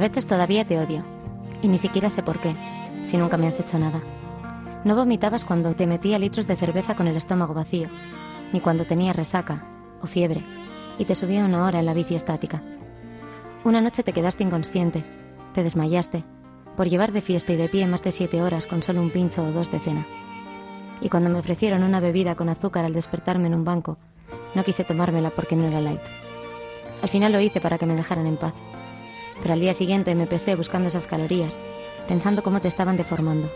A veces todavía te odio, y ni siquiera sé por qué, si nunca me has hecho nada. No vomitabas cuando te metía litros de cerveza con el estómago vacío, ni cuando tenías resaca o fiebre y te subía una hora en la bici estática. Una noche te quedaste inconsciente, te desmayaste, por llevar de fiesta y de pie más de siete horas con solo un pincho o dos de cena. Y cuando me ofrecieron una bebida con azúcar al despertarme en un banco, no quise tomármela porque no era light. Al final lo hice para que me dejaran en paz. Pero al día siguiente me pesé buscando esas calorías, pensando cómo te estaban deformando.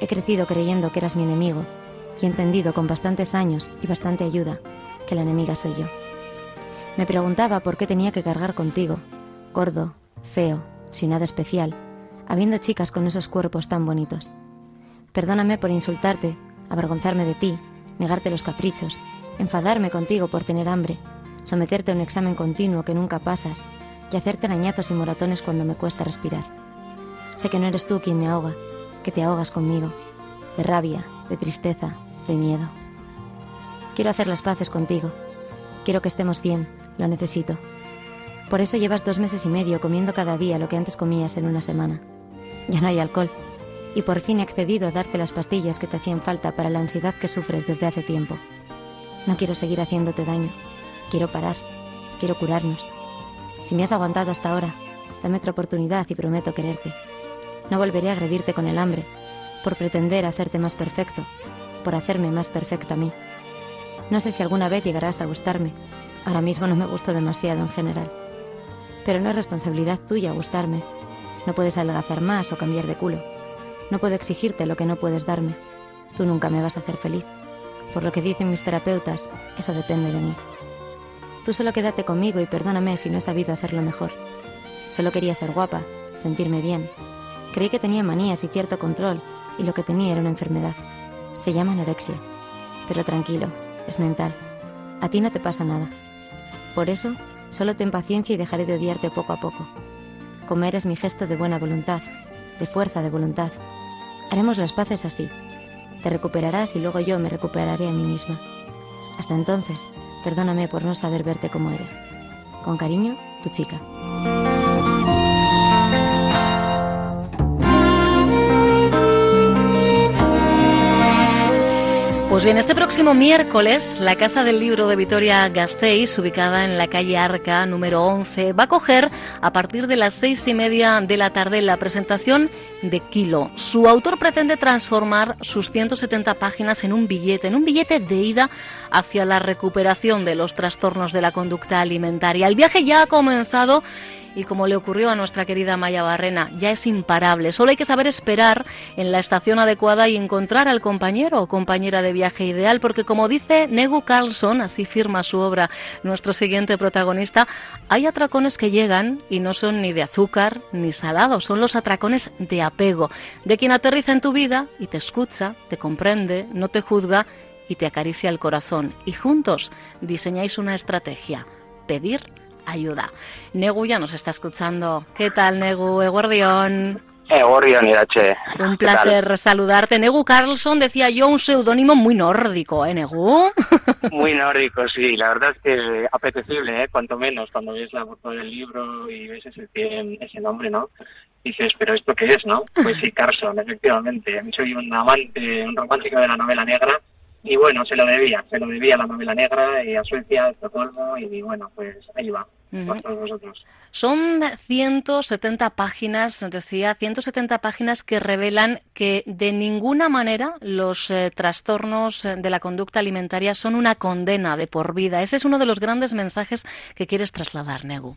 He crecido creyendo que eras mi enemigo y he entendido con bastantes años y bastante ayuda que la enemiga soy yo. Me preguntaba por qué tenía que cargar contigo, gordo, feo, sin nada especial, habiendo chicas con esos cuerpos tan bonitos. Perdóname por insultarte, avergonzarme de ti, negarte los caprichos, enfadarme contigo por tener hambre, someterte a un examen continuo que nunca pasas y hacerte arañazos y moratones cuando me cuesta respirar. Sé que no eres tú quien me ahoga, que te ahogas conmigo, de rabia, de tristeza, de miedo. Quiero hacer las paces contigo. Quiero que estemos bien, lo necesito. Por eso llevas dos meses y medio comiendo cada día lo que antes comías en una semana. Ya no hay alcohol. Y por fin he accedido a darte las pastillas que te hacían falta para la ansiedad que sufres desde hace tiempo. No quiero seguir haciéndote daño. Quiero parar. Quiero curarnos. Si me has aguantado hasta ahora, dame otra oportunidad y prometo quererte. No volveré a agredirte con el hambre, por pretender hacerte más perfecto, por hacerme más perfecta a mí. No sé si alguna vez llegarás a gustarme. Ahora mismo no me gusto demasiado en general. Pero no es responsabilidad tuya gustarme. No puedes adelgazar más o cambiar de culo. No puedo exigirte lo que no puedes darme. Tú nunca me vas a hacer feliz. Por lo que dicen mis terapeutas, eso depende de mí. Tú solo quédate conmigo y perdóname si no he sabido hacerlo mejor. Solo quería ser guapa, sentirme bien. Creí que tenía manías y cierto control, y lo que tenía era una enfermedad. Se llama anorexia. Pero tranquilo, es mental. A ti no te pasa nada. Por eso, solo ten paciencia y dejaré de odiarte poco a poco. Comer es mi gesto de buena voluntad, de fuerza de voluntad. Haremos las paces así. Te recuperarás y luego yo me recuperaré a mí misma. Hasta entonces, perdóname por no saber verte como eres. Con cariño, tu chica. Pues bien, este próximo miércoles, la Casa del Libro de Vitoria Gasteiz, ubicada en la calle Arca, número 11, va a coger a partir de las seis y media de la tarde la presentación de Kilo. Su autor pretende transformar sus 170 páginas en un billete, en un billete de ida hacia la recuperación de los trastornos de la conducta alimentaria. El viaje ya ha comenzado y como le ocurrió a nuestra querida Maya Barrena, ya es imparable. Solo hay que saber esperar en la estación adecuada y encontrar al compañero o compañera de viaje ideal, porque como dice Negu Carlson, así firma su obra nuestro siguiente protagonista, hay atracones que llegan y no son ni de azúcar ni salados, son los atracones de apego, de quien aterriza en tu vida y te escucha, te comprende, no te juzga y te acaricia el corazón. Y juntos diseñáis una estrategia, pedir ayuda. Negu ya nos está escuchando. ¿Qué tal, Negu? Eguardión. Eguardión, Irache. Un placer saludarte. Negu Carlson decía yo un seudónimo muy nórdico, ¿eh, Negu? Muy nórdico, sí. La verdad es que apetecible, ¿eh? Cuanto menos, cuando ves la portada del libro y ves ese, ese nombre, ¿no? dices, pero ¿esto qué es, no? Pues sí, Carlson, efectivamente. Soy un amante, un romántico de la novela negra y bueno, se lo debía, se lo debía a la novela negra y a Suecia, a Estocolmo y bueno, pues ahí va. Son 170 páginas, decía, 170 páginas que revelan que de ninguna manera los eh, trastornos eh, de la conducta alimentaria son una condena de por vida. Ese es uno de los grandes mensajes que quieres trasladar, Negu.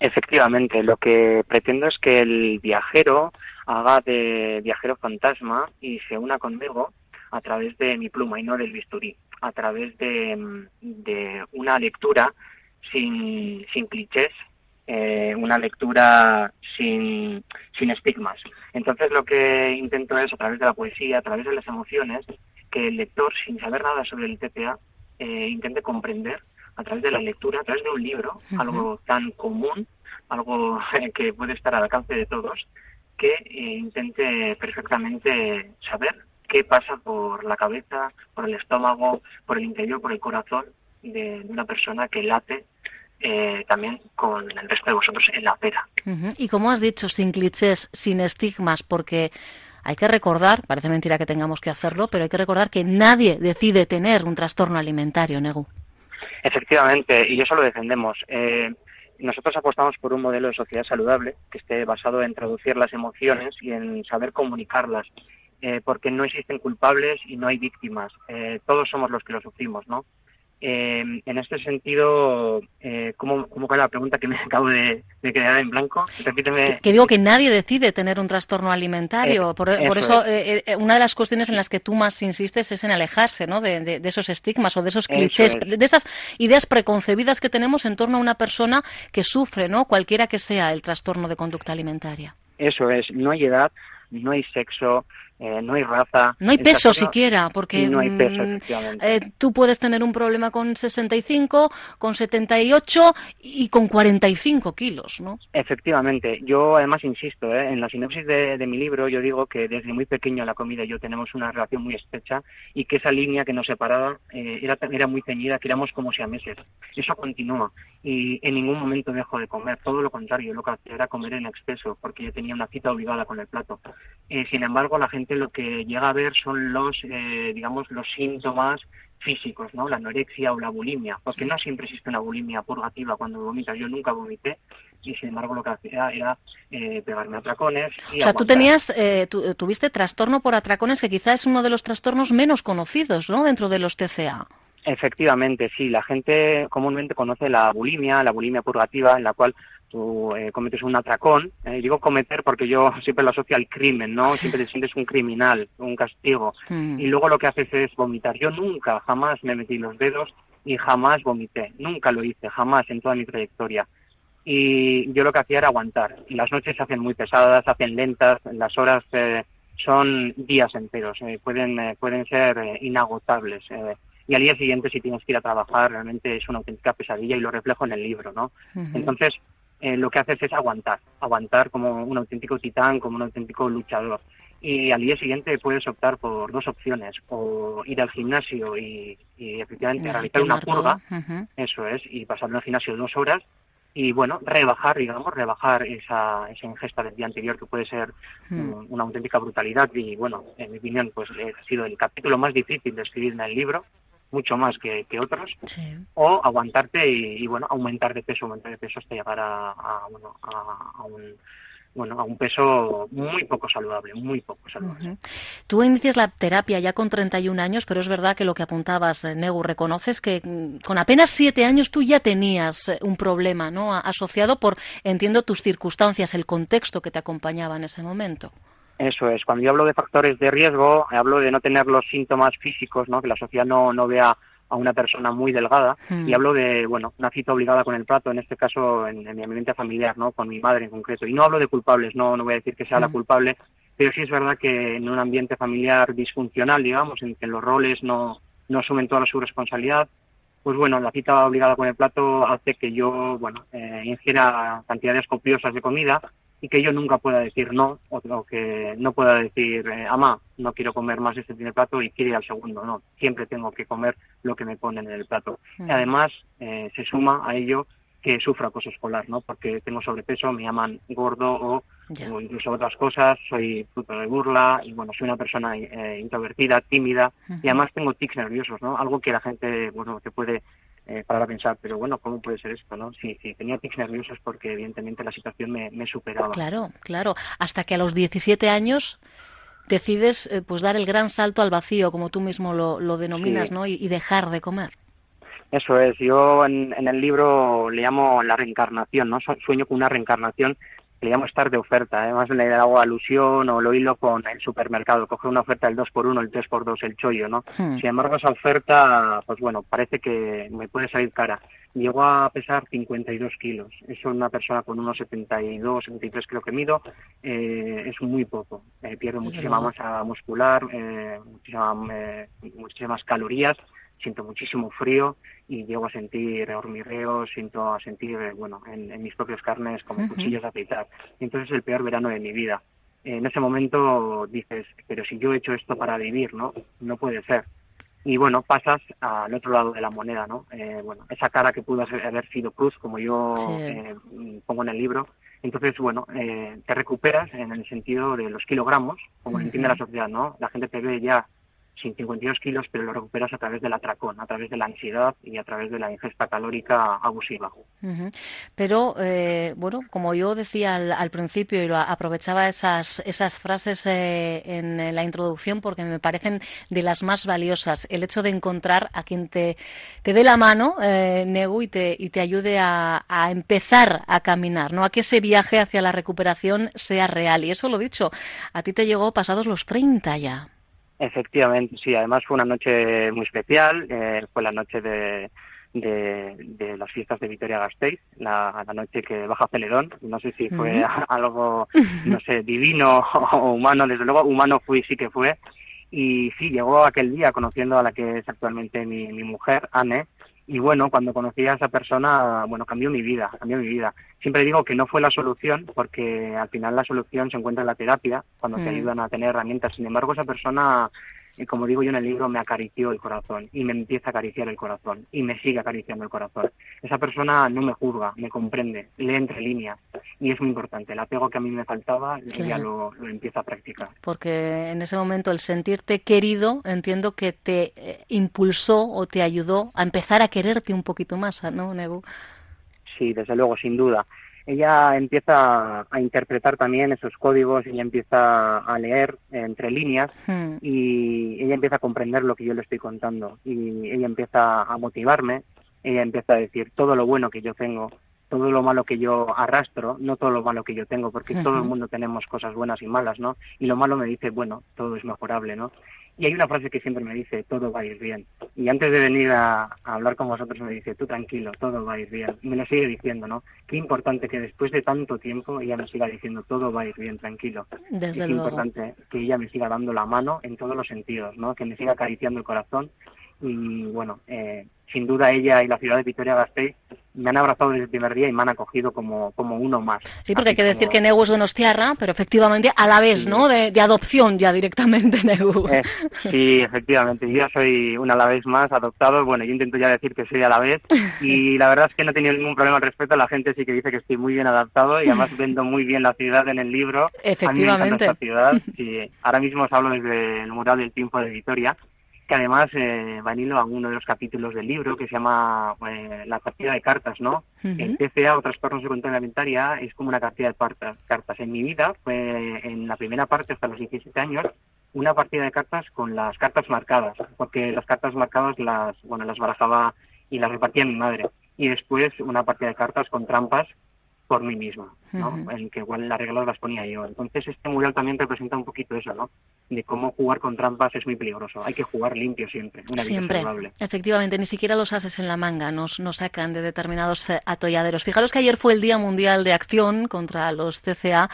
Efectivamente, lo que pretendo es que el viajero haga de viajero fantasma y se una conmigo a través de mi pluma y no del bisturí, a través de, mm, de una lectura sin, sin clichés, eh, una lectura sin, sin estigmas. Entonces lo que intento es, a través de la poesía, a través de las emociones, que el lector, sin saber nada sobre el TPA, eh, intente comprender a través de la lectura, a través de un libro, algo tan común, algo que puede estar al alcance de todos, que eh, intente perfectamente saber qué pasa por la cabeza, por el estómago, por el interior, por el corazón de, una persona que late eh, también con el resto de vosotros en la acera. Y como has dicho, sin clichés, sin estigmas, porque hay que recordar, parece mentira que tengamos que hacerlo, pero hay que recordar que nadie decide tener un trastorno alimentario, Negu. Efectivamente, y eso lo defendemos. Eh, nosotros apostamos por un modelo de sociedad saludable que esté basado en traducir las emociones y en saber comunicarlas, eh, porque no existen culpables y no hay víctimas. Eh, todos somos los que lo sufrimos, ¿no? Eh, en este sentido, eh, ¿cómo, ¿cómo la pregunta que me acabo de, quedar en blanco? Repíteme. Que, digo que nadie decide tener un trastorno alimentario. por, eso, eh, eh, una de las cuestiones en las que tú más insistes es en alejarse ¿no? de, esos estigmas o de esos clichés, de esas ideas preconcebidas que tenemos en torno a una persona que sufre, ¿no? cualquiera que sea el trastorno de conducta alimentaria. Eso es, no hay edad, no hay sexo, eh, no hay raza. No hay peso siquiera, porque no hay peso, mm, eh, tú puedes tener un problema con 65, con 78 y con 45 kilos, ¿no? Efectivamente. Yo además insisto, ¿eh? en la sinopsis de, mi libro yo digo que desde muy pequeño la comida y yo tenemos una relación muy estrecha y que esa línea que nos separaba era, era muy ceñida, que éramos como si a meses. Eso continúa y en ningún momento dejo de comer, todo lo contrario, lo que hacía era comer en exceso porque yo tenía una cita obligada con el plato. sin embargo, la gente lo que llega a ver son los, eh, digamos, los síntomas físicos, ¿no? La anorexia o la bulimia, porque no siempre existe una bulimia purgativa cuando vomitas. Yo nunca vomité y sin embargo lo que hacía era eh, pegarme atracones. Y o sea, tú tenías, eh, tuviste trastorno por atracones que quizás es uno de los trastornos menos conocidos, ¿no? Dentro de los TCA. Efectivamente, sí. La gente comúnmente conoce la bulimia, la bulimia purgativa, en la cual tú eh, cometes un atracón, eh, digo cometer porque yo siempre lo asocio al crimen, ¿no? Siempre te sientes un criminal, un castigo, mm. y luego lo que haces es vomitar. Yo nunca, jamás me metí los dedos y jamás vomité, nunca lo hice, jamás en toda mi trayectoria. Y yo lo que hacía era aguantar. Y las noches se hacen muy pesadas, se hacen lentas, las horas eh, son días enteros, pueden, pueden ser inagotables y al día siguiente si tienes que ir a trabajar realmente es una auténtica pesadilla y lo reflejo en el libro, ¿no? Entonces, eh, lo que haces es aguantar, aguantar como un auténtico titán, como un auténtico luchador. Y al día siguiente puedes optar por dos opciones, o ir al gimnasio y, efectivamente realizar una purga, eso es, y pasar en el gimnasio dos horas, y bueno, rebajar, digamos, rebajar esa, esa ingesta del día anterior que puede ser hmm. una auténtica brutalidad y bueno, en mi opinión, pues ha sido el capítulo más difícil de escribir en el libro, mucho más que, otros, o aguantarte y, bueno, aumentar de peso, aumentar de peso hasta llegar a, bueno, a, un bueno, a un peso muy poco saludable, muy poco saludable. Tú inicias la terapia ya con 31 años, pero es verdad que lo que apuntabas, eh, Negu, reconoces que mm, con apenas 7 años tú ya tenías eh, un problema, ¿no? Asociado por, entiendo, tus circunstancias, el contexto que te acompañaba en ese momento. Eso es. Cuando yo hablo de factores de riesgo, hablo de no tener los síntomas físicos, ¿no? que la sociedad no, no vea a una persona muy delgada hmm. y hablo de, bueno, una cita obligada con el plato, en este caso en, mi ambiente familiar, ¿no? Con mi madre en concreto. Y no hablo de culpables, no, no voy a decir que sea la hmm. culpable, pero sí es verdad que en un ambiente familiar disfuncional, digamos, en que los roles no, no asumen toda su responsabilidad, pues bueno, la cita obligada con el plato hace que yo, bueno, eh, ingiera cantidades copiosas de comida y que yo nunca pueda decir no o, que no pueda decir eh, ama no quiero comer más este primer plato y quiero ir al segundo no. Siempre tengo que comer lo que me ponen en el plato. Y mm. además eh, se suma a ello que sufro acoso escolar no porque tengo sobrepeso me llaman gordo o, incluso otras cosas soy fruto de burla y bueno soy una persona eh, introvertida tímida y además tengo tics nerviosos no algo que la gente bueno que puede eh, para pensar, pero bueno, ¿cómo puede ser esto? no Si, tenía tics nerviosos porque evidentemente la situación me, superaba. Claro, claro. Hasta que a los 17 años decides eh, pues dar el gran salto al vacío, como tú mismo lo, denominas, ¿no? Y, dejar de comer. Eso es. Yo en, en, el libro le llamo la reencarnación, ¿no? Sueño con una reencarnación le llamo estar de oferta, además le hago alusión o lo hilo con el supermercado, coge una oferta del 2x1, el 3x2, el chollo, ¿no? Hmm. Sin embargo, esa oferta, pues bueno, parece que me puede salir cara. Llegó a pesar 52 kilos. Eso una persona con unos 72, 73 creo que mido, eh, es muy poco. Eh, pierde muchísima masa muscular, eh, eh, muchísimas calorías siento muchísimo frío y llego a sentir hormigueos, siento a sentir, eh, bueno, en, mis propias carnes como cuchillos de afeitar. entonces es el peor verano de mi vida. En ese momento dices, pero si yo he hecho esto para vivir, ¿no? No puede ser. y bueno, pasas al otro lado de la moneda, ¿no? Eh, bueno, esa cara que pudo haber sido cruz, como yo eh, pongo en el libro, entonces, bueno, eh, te recuperas en el sentido de los kilogramos, como lo entiende la sociedad, ¿no? La gente te ve ya sin 52 kilos, pero lo recuperas a través del atracón, a través de la ansiedad y a través de la ingesta calórica abusiva. Pero, eh, bueno, como yo decía al, principio y lo aprovechaba esas, esas frases eh, en la introducción porque me parecen de las más valiosas, el hecho de encontrar a quien te, te dé la mano, eh, Negu, y te, y te ayude a, a empezar a caminar, ¿no? A que ese viaje hacia la recuperación sea real. Y eso lo dicho, a ti te llegó pasados los 30 ya. Efectivamente, sí. Además fue una noche muy especial. Eh, fue la noche de, de, las fiestas de Vitoria Gasteiz, la, noche que baja Celedón. No sé si fue algo, no sé, divino o humano. Desde luego, humano fue y sí que fue. Y sí, llegó aquel día conociendo a la que es actualmente mi, mi mujer, Anne, y bueno, cuando conocí a esa persona, bueno, cambió mi vida, cambió mi vida. Siempre digo que no fue la solución, porque al final la solución se encuentra en la terapia, cuando te mm. ayudan a tener herramientas. Sin embargo, esa persona y como digo yo en el libro, me acarició el corazón y me empieza a acariciar el corazón y me sigue acariciando el corazón. Esa persona no me juzga, me comprende, lee entre líneas y es muy importante. El apego que a mí me faltaba, ella lo, lo, empieza a practicar. Porque en ese momento el sentirte querido, entiendo que te eh, impulsó o te ayudó a empezar a quererte un poquito más, ¿no, Nebu? Sí, desde luego, sin duda ella empieza a interpretar también esos códigos, ella empieza a leer entre líneas hmm. y ella empieza a comprender lo que yo le estoy contando y ella empieza a motivarme, ella empieza a decir todo lo bueno que yo tengo, todo lo malo que yo arrastro, no todo lo malo que yo tengo, porque todo el mundo tenemos cosas buenas y malas, ¿no? Y lo malo me dice, bueno, todo es mejorable, ¿no? Y hay una frase que siempre me dice, todo va a ir bien. Y antes de venir a, hablar con vosotros me dice, tú tranquilo, todo va a ir bien. Me lo sigue diciendo, ¿no? Qué importante que después de tanto tiempo ella me siga diciendo, todo va a ir bien, tranquilo. Desde es importante que ella me siga dando la mano en todos los sentidos, ¿no? Que me siga acariciando el corazón. Y bueno, eh, sin duda ella y la ciudad de Vitoria-Gasteiz me han abrazado desde el primer día y me han acogido como, como uno más. Sí, porque hay que decir que Negu es Donostiarra, pero efectivamente a la vez, ¿no? De, adopción ya directamente Negu. Eh, sí, efectivamente. Yo ya soy un vez más adoptado. Bueno, yo intento ya decir que soy a la vez y la verdad es que no he tenido ningún problema al respecto. La gente sí que dice que estoy muy bien adaptado y además vendo muy bien la ciudad en el libro. Efectivamente. A ciudad. Sí. Ahora mismo os hablo desde el mural del tiempo de Vitoria que además eh, va a uno de los capítulos del libro que se llama eh, La partida de cartas, ¿no? El TCA o Trastornos de Cuenta Alimentaria es como una partida de cartas. En mi vida fue en la primera parte hasta los 17 años una partida de cartas con las cartas marcadas, porque las cartas marcadas las, bueno, las barajaba y las repartía mi madre. Y después una partida de cartas con trampas por mí misma, ¿no? En que igual las reglas las ponía yo. Entonces este mural también representa un poquito eso, ¿no? De cómo jugar con trampas es muy peligroso. Hay que jugar limpio siempre, una siempre. Efectivamente, ni siquiera los ases en la manga nos, nos sacan de determinados eh, atolladeros. Fijaros que ayer fue el Día Mundial de Acción contra los CCA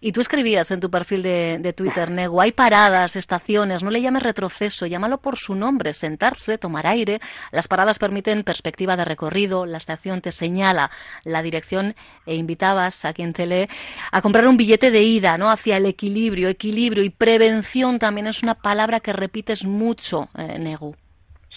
y tú escribías en tu perfil de, de Twitter, Nego, hay paradas, estaciones, no le llames retroceso, llámalo por su nombre, sentarse, tomar aire. Las paradas permiten perspectiva de recorrido, la estación te señala la dirección e invitabas a quien te lee a comprar un billete de ida, ¿no? Hacia el equilibrio, equilibrio y prevención también es una palabra que repites mucho, eh, Negu.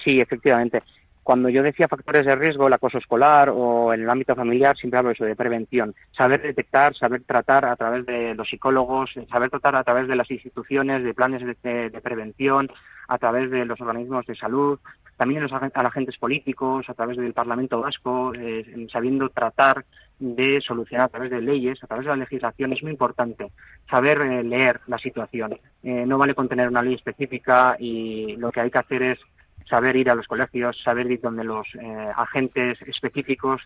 Sí, efectivamente. Cuando yo decía factores de riesgo, el acoso escolar o en el ámbito familiar, siempre hablo eso, de prevención. Saber detectar, saber tratar a través de los psicólogos, saber tratar a través de las instituciones, de planes de, prevención, a través de los organismos de salud, también los agentes políticos, a través del Parlamento Vasco, eh, sabiendo tratar de solucionar a través de leyes, a través de la legislación, es muy importante saber eh, leer la situación. Eh, no vale con tener una ley específica y lo que hay que hacer es saber ir a los colegios, saber ir donde los eh, agentes específicos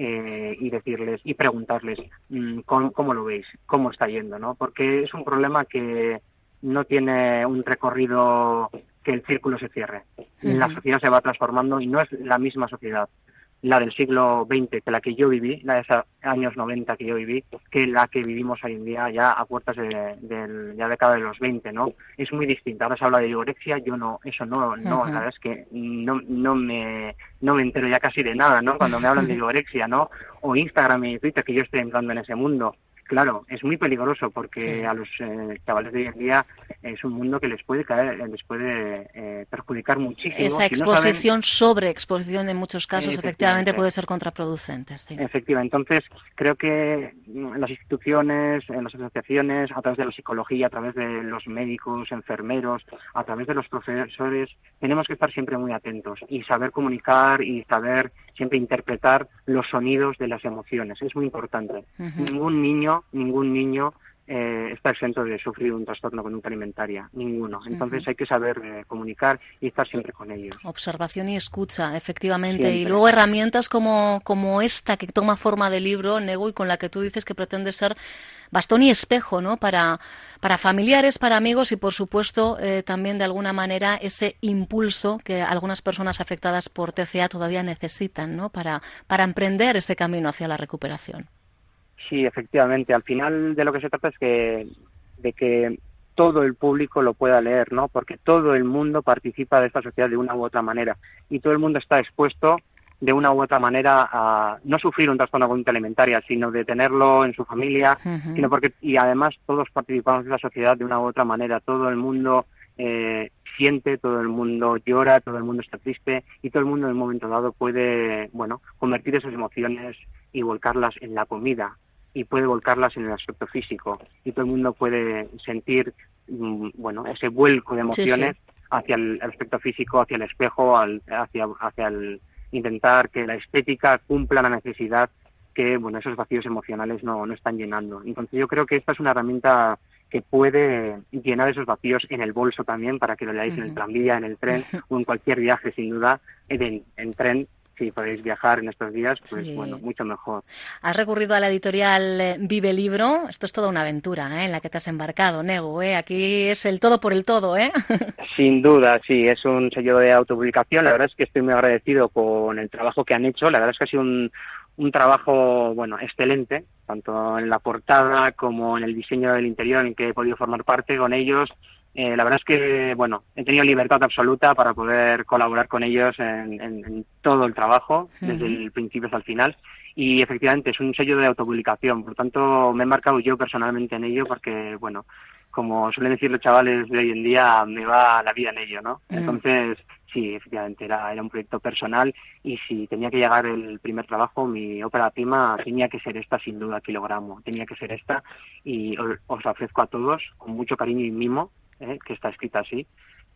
y decirles y preguntarles mm, ¿cómo, lo veis, cómo está yendo, ¿no? Porque es un problema que no tiene un recorrido que el círculo se cierre. La sociedad se va transformando y no es la misma sociedad la del siglo XX, que la que yo viví, la de esos años 90 que yo viví, que la que vivimos hoy en día ya a puertas de, de la década de los 20, ¿no? Es muy distinta. Ahora se habla de vigorexia, yo no, eso no, no, la verdad es que no, no me, no me entero ya casi de nada, ¿no? Cuando me hablan de vigorexia, ¿no? O Instagram y Twitter, que yo estoy entrando en ese mundo Claro, es muy peligroso porque a los eh, chavales de hoy en día es un mundo que les puede caer, les puede eh, perjudicar muchísimo. Esa exposición, sobre exposición en muchos casos, efectivamente puede ser contraproducente. Sí. Efectivamente. Entonces, creo que en las instituciones, en las asociaciones, a través de la psicología, a través de los médicos, enfermeros, a través de los profesores, tenemos que estar siempre muy atentos y saber comunicar y saber siempre interpretar los sonidos de las emociones. Es muy importante. Ningún niño ningún niño eh, está exento de sufrir un trastorno conducta alimentaria, ninguno. Entonces hay que saber eh, comunicar y estar siempre con ellos. Observación y escucha, efectivamente. Y luego herramientas como, como esta que toma forma de libro, Nego, y con la que tú dices que pretende ser bastón y espejo, ¿no? Para, para familiares, para amigos y, por supuesto, eh, también de alguna manera ese impulso que algunas personas afectadas por TCA todavía necesitan, ¿no? Para, para emprender ese camino hacia la recuperación. Sí, efectivamente. Al final de lo que se trata es que de que todo el público lo pueda leer, ¿no? Porque todo el mundo participa de esta sociedad de una u otra manera y todo el mundo está expuesto de una u otra manera a no sufrir un trastorno conducta alimentaria, sino de tenerlo en su familia, sino porque y además todos participamos de la sociedad de una u otra manera, todo el mundo eh, siente, todo el mundo llora, todo el mundo está triste y todo el mundo en un momento dado puede, bueno, convertir esas emociones y volcarlas en la comida, y puede volcarlas en el aspecto físico y todo el mundo puede sentir mm, bueno ese vuelco de emociones hacia el aspecto físico hacia el espejo hacia hacia el intentar que la estética cumpla la necesidad que bueno esos vacíos emocionales no, no están llenando. Entonces yo creo que esta es una herramienta que puede llenar esos vacíos en el bolso también para que lo leáis en el tranvía, en el tren o en cualquier viaje, sin duda, en, en tren si podéis viajar en estos días, pues bueno, mucho mejor. Has recurrido a la editorial eh, Vive Libro. Esto es toda una aventura ¿eh? en la que te has embarcado, Nego. ¿eh? Aquí es el todo por el todo, ¿eh? Sin duda, sí. Es un sello de autopublicación. La verdad es que estoy muy agradecido con el trabajo que han hecho. La verdad es que ha sido un, un trabajo, bueno, excelente, tanto en la portada como en el diseño del interior en que he podido formar parte con ellos. Eh, la verdad es que, bueno, he tenido libertad absoluta para poder colaborar con ellos en, todo el trabajo, desde el principio hasta el final. Y efectivamente es un sello de autopublicación, por lo tanto me he marcado yo personalmente en ello porque, bueno, como suelen decir los chavales de hoy en día, me va la vida en ello, ¿no? Entonces, sí, efectivamente, era, era un proyecto personal y si tenía que llegar el primer trabajo, mi ópera prima tenía que ser esta, sin duda, kilogramo, tenía que ser esta y os ofrezco a todos con mucho cariño y mimo ¿eh? que está escrita así,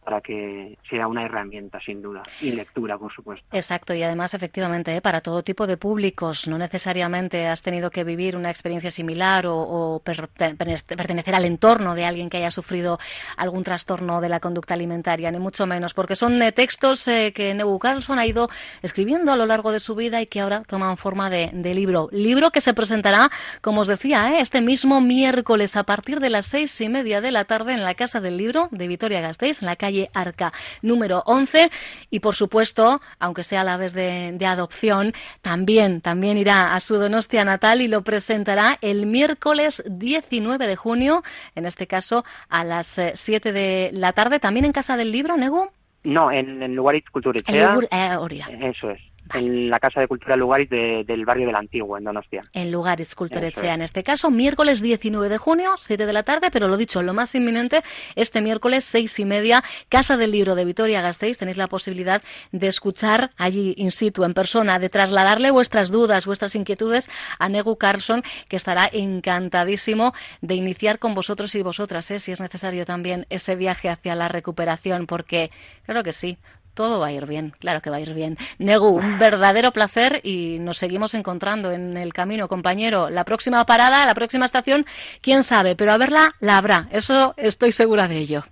para que sea una herramienta, sin duda, y lectura, por supuesto. Exacto, y además, efectivamente, ¿eh? para todo tipo de públicos, no necesariamente has tenido que vivir una experiencia similar o, pertenecer al entorno de alguien que haya sufrido algún trastorno de la conducta alimentaria, ni mucho menos, porque son eh, textos eh, que Neu Carlson ha ido escribiendo a lo largo de su vida y que ahora toman forma de, libro. Libro que se presentará, como os decía, este mismo miércoles a partir de las seis y media de la tarde en la Casa del Libro de Vitoria Gasteiz, en la calle Arca número 11 y por supuesto, aunque sea a la vez de, adopción, también, también irá a su Donostia natal y lo presentará el miércoles 19 de junio, en este caso a las 7 eh, de la tarde, también en Casa del Libro, Nego. No, en, el Lugarit Culturechea. Eh, Eso es en la Casa de Cultura Lugaritz del barrio del Antiguo, en Donostia. En Lugaritz Culturechea, en este caso, miércoles 19 de junio, 7 de la tarde, pero lo dicho, lo más inminente, este miércoles, seis y media, Casa del Libro de Vitoria Gasteiz, tenéis la posibilidad de escuchar allí in situ, en persona, de trasladarle vuestras dudas, vuestras inquietudes a Negu Carlson, que estará encantadísimo de iniciar con vosotros y vosotras, ¿eh? si es necesario también ese viaje hacia la recuperación, porque claro que sí, todo va a ir bien, claro que va a ir bien. Negu, un verdadero placer y nos seguimos encontrando en el camino, compañero. La próxima parada, la próxima estación, quién sabe, pero a verla la habrá, eso estoy segura de ello.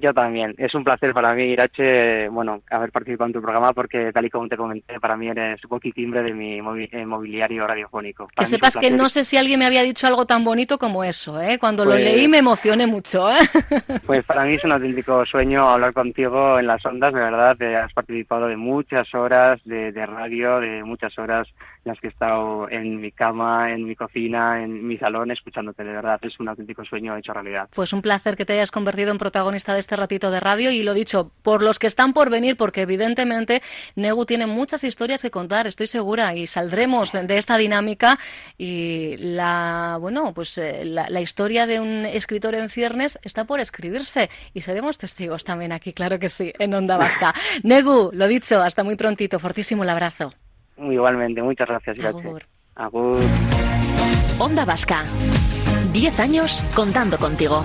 Yo también. Es un placer para mí, Irache, bueno, haber participado en tu programa porque, tal y como te comenté, para mí eres un timbre de mi eh, mobiliario radiofónico. que sepas que no sé si alguien me había dicho algo tan bonito como eso, ¿eh? Cuando lo pues leí me emocioné mucho, ¿eh? Pues para mí es un auténtico sueño hablar contigo en las ondas, de verdad. Has participado de muchas horas de, de radio, de muchas horas las que he estado en mi cama, en mi cocina, en mi salón, escuchándote. De verdad, es un auténtico sueño hecho realidad. Pues un placer que te hayas convertido en protagonista de este ratito de radio y lo dicho, por los que están por venir, porque evidentemente Negu tiene muchas historias que contar, estoy segura, y saldremos de esta dinámica y la, bueno, pues eh, la, historia de un escritor en ciernes está por escribirse y seremos testigos también aquí, claro que sí, en Onda Vasca. Negu, lo dicho, hasta muy prontito, fortísimo el abrazo. Igualmente, muchas gracias. Agur. Agur. Onda Vasca. Diez años contando contigo.